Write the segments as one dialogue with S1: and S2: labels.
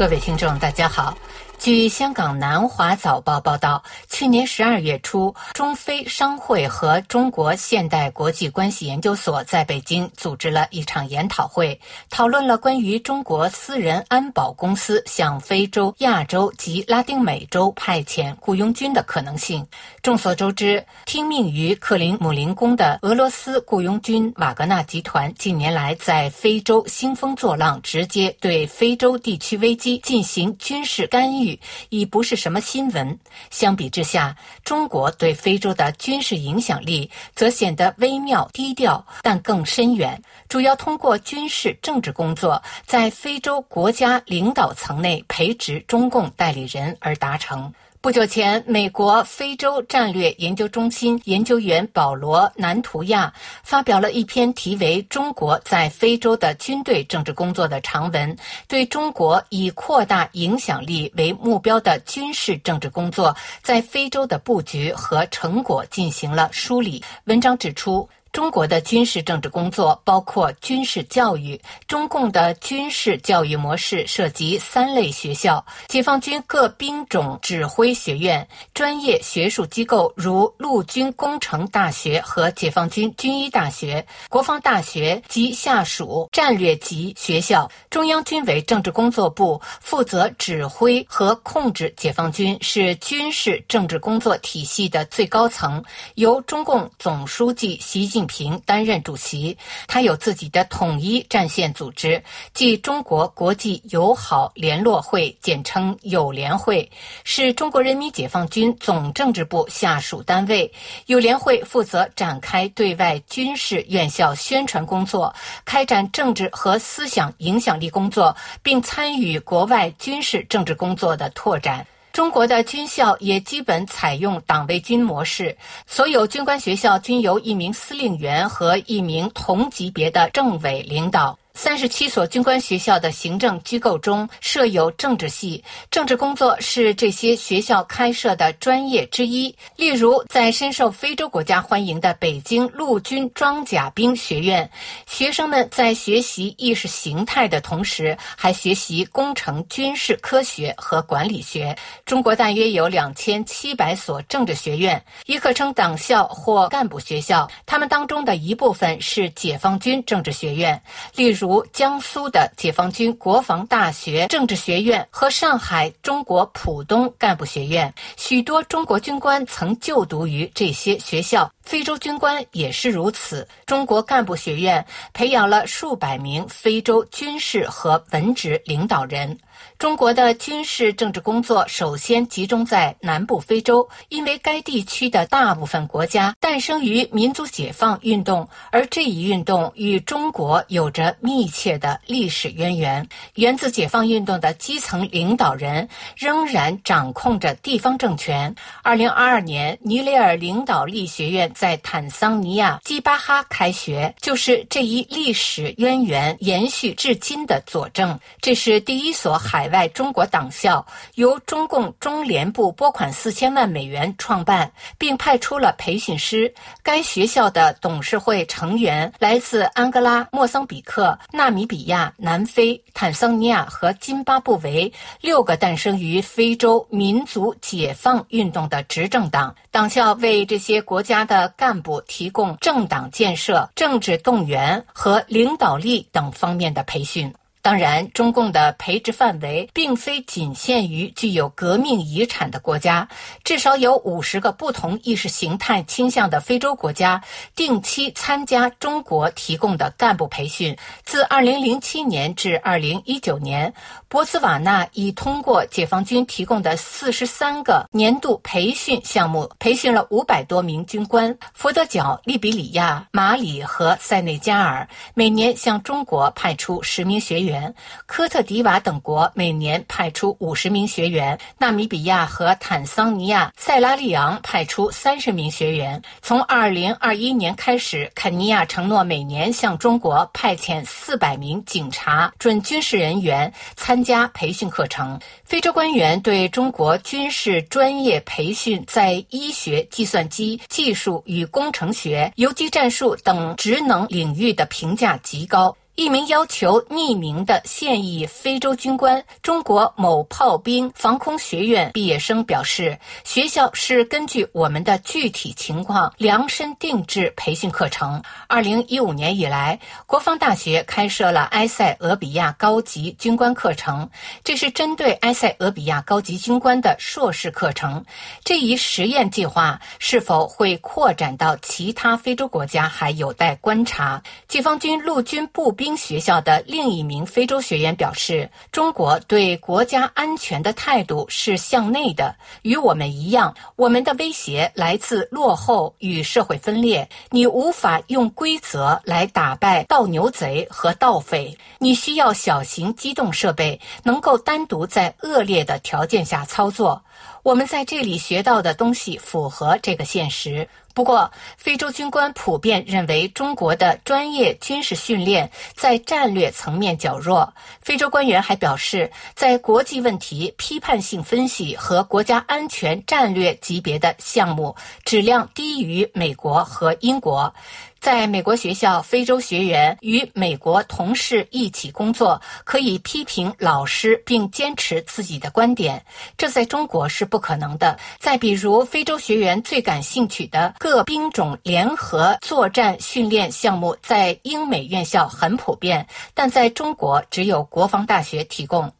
S1: 各位听众，大家好。据香港南华早报报道，去年十二月初，中非商会和中国现代国际关系研究所在北京组织了一场研讨会，讨论了关于中国私人安保公司向非洲、亚洲及拉丁美洲派遣雇佣军的可能性。众所周知，听命于克林姆林宫的俄罗斯雇佣军瓦格纳集团近年来在非洲兴风作浪，直接对非洲地区危机进行军事干预。已不是什么新闻。相比之下，中国对非洲的军事影响力则显得微妙低调，但更深远。主要通过军事政治工作，在非洲国家领导层内培植中共代理人而达成。不久前，美国非洲战略研究中心研究员保罗·南图亚发表了一篇题为《中国在非洲的军队政治工作》的长文，对中国以扩大影响力为目标的军事政治工作在非洲的布局和成果进行了梳理。文章指出。中国的军事政治工作包括军事教育。中共的军事教育模式涉及三类学校：解放军各兵种指挥学院、专业学术机构如陆军工程大学和解放军军医大学、国防大学及下属战略级学校。中央军委政治工作部负责指挥和控制解放军，是军事政治工作体系的最高层，由中共总书记习近。习近平担任主席，他有自己的统一战线组织，即中国国际友好联络会，简称友联会，是中国人民解放军总政治部下属单位。友联会负责展开对外军事院校宣传工作，开展政治和思想影响力工作，并参与国外军事政治工作的拓展。中国的军校也基本采用党卫军模式，所有军官学校均由一名司令员和一名同级别的政委领导。三十七所军官学校的行政机构中设有政治系，政治工作是这些学校开设的专业之一。例如，在深受非洲国家欢迎的北京陆军装甲兵学院，学生们在学习意识形态的同时，还学习工程、军事科学和管理学。中国大约有两千七百所政治学院，也可称党校或干部学校。他们当中的一部分是解放军政治学院，例如。如江苏的解放军国防大学政治学院和上海中国浦东干部学院，许多中国军官曾就读于这些学校。非洲军官也是如此。中国干部学院培养了数百名非洲军事和文职领导人。中国的军事政治工作首先集中在南部非洲，因为该地区的大部分国家诞生于民族解放运动，而这一运动与中国有着密切的历史渊源。源自解放运动的基层领导人仍然掌控着地方政权。二零二二年，尼雷尔领导力学院。在坦桑尼亚基巴哈开学，就是这一历史渊源延续至今的佐证。这是第一所海外中国党校，由中共中联部拨款四千万美元创办，并派出了培训师。该学校的董事会成员来自安哥拉、莫桑比克、纳米比亚、南非、坦桑尼亚和津巴布韦六个诞生于非洲民族解放运动的执政党。党校为这些国家的干部提供政党建设、政治动员和领导力等方面的培训。当然，中共的培植范围并非仅限于具有革命遗产的国家，至少有五十个不同意识形态倾向的非洲国家定期参加中国提供的干部培训。自二零零七年至二零一九年，博茨瓦纳已通过解放军提供的四十三个年度培训项目，培训了五百多名军官。佛得角、利比里亚、马里和塞内加尔每年向中国派出十名学员。科特迪瓦等国每年派出五十名学员，纳米比亚和坦桑尼亚、塞拉利昂派出三十名学员。从二零二一年开始，肯尼亚承诺每年向中国派遣四百名警察、准军事人员参加培训课程。非洲官员对中国军事专业培训在医学、计算机技术与工程学、游击战术等职能领域的评价极高。一名要求匿名的现役非洲军官、中国某炮兵防空学院毕业生表示，学校是根据我们的具体情况量身定制培训课程。二零一五年以来，国防大学开设了埃塞俄比亚高级军官课程，这是针对埃塞俄比亚高级军官的硕士课程。这一实验计划是否会扩展到其他非洲国家，还有待观察。解放军陆军步兵。学校的另一名非洲学员表示：“中国对国家安全的态度是向内的，与我们一样。我们的威胁来自落后与社会分裂。你无法用规则来打败盗牛贼和盗匪。你需要小型机动设备，能够单独在恶劣的条件下操作。我们在这里学到的东西符合这个现实。”不过，非洲军官普遍认为中国的专业军事训练在战略层面较弱。非洲官员还表示，在国际问题批判性分析和国家安全战略级别的项目质量低于美国和英国。在美国学校，非洲学员与美国同事一起工作，可以批评老师并坚持自己的观点，这在中国是不可能的。再比如，非洲学员最感兴趣的各兵种联合作战训练项目，在英美院校很普遍，但在中国只有国防大学提供。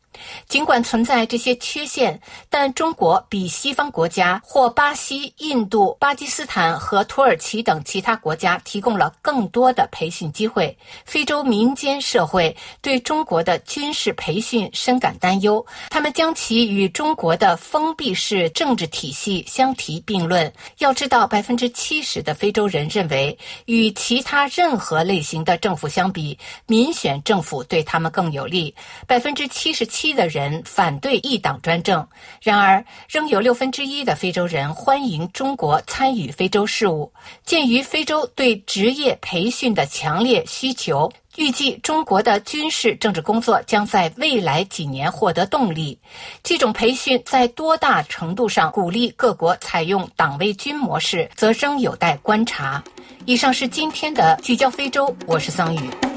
S1: 尽管存在这些缺陷，但中国比西方国家或巴西、印度、巴基斯坦和土耳其等其他国家提供了更多的培训机会。非洲民间社会对中国的军事培训深感担忧，他们将其与中国的封闭式政治体系相提并论。要知道，百分之七十的非洲人认为，与其他任何类型的政府相比，民选政府对他们更有利。百分之七十七。的人反对一党专政，然而仍有六分之一的非洲人欢迎中国参与非洲事务。鉴于非洲对职业培训的强烈需求，预计中国的军事政治工作将在未来几年获得动力。这种培训在多大程度上鼓励各国采用党卫军模式，则仍有待观察。以上是今天的聚焦非洲，我是桑宇。